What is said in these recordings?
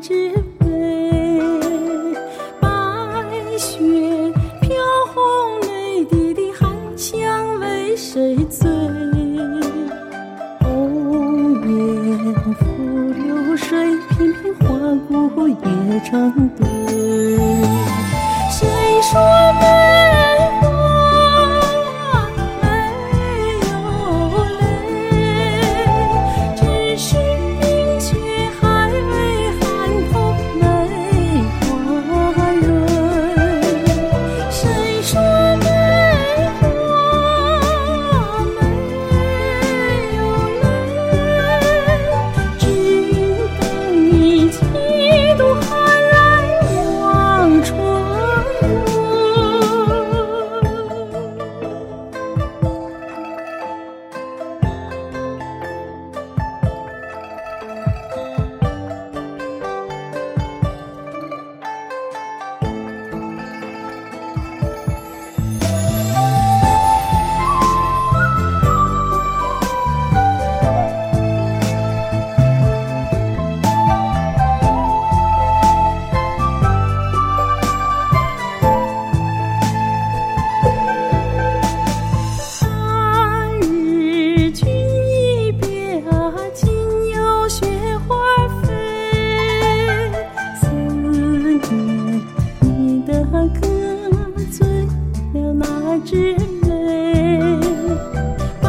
枝梅，白雪飘红泪滴的寒香为谁醉？红颜拂流水，翩翩花骨也成堆。谁说梅你的歌，醉了那枝梅。白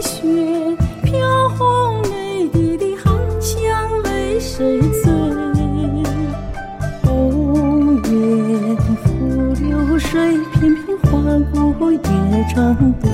雪飘红泪滴的寒香为谁醉？红颜拂流水，翩翩花鼓夜成对。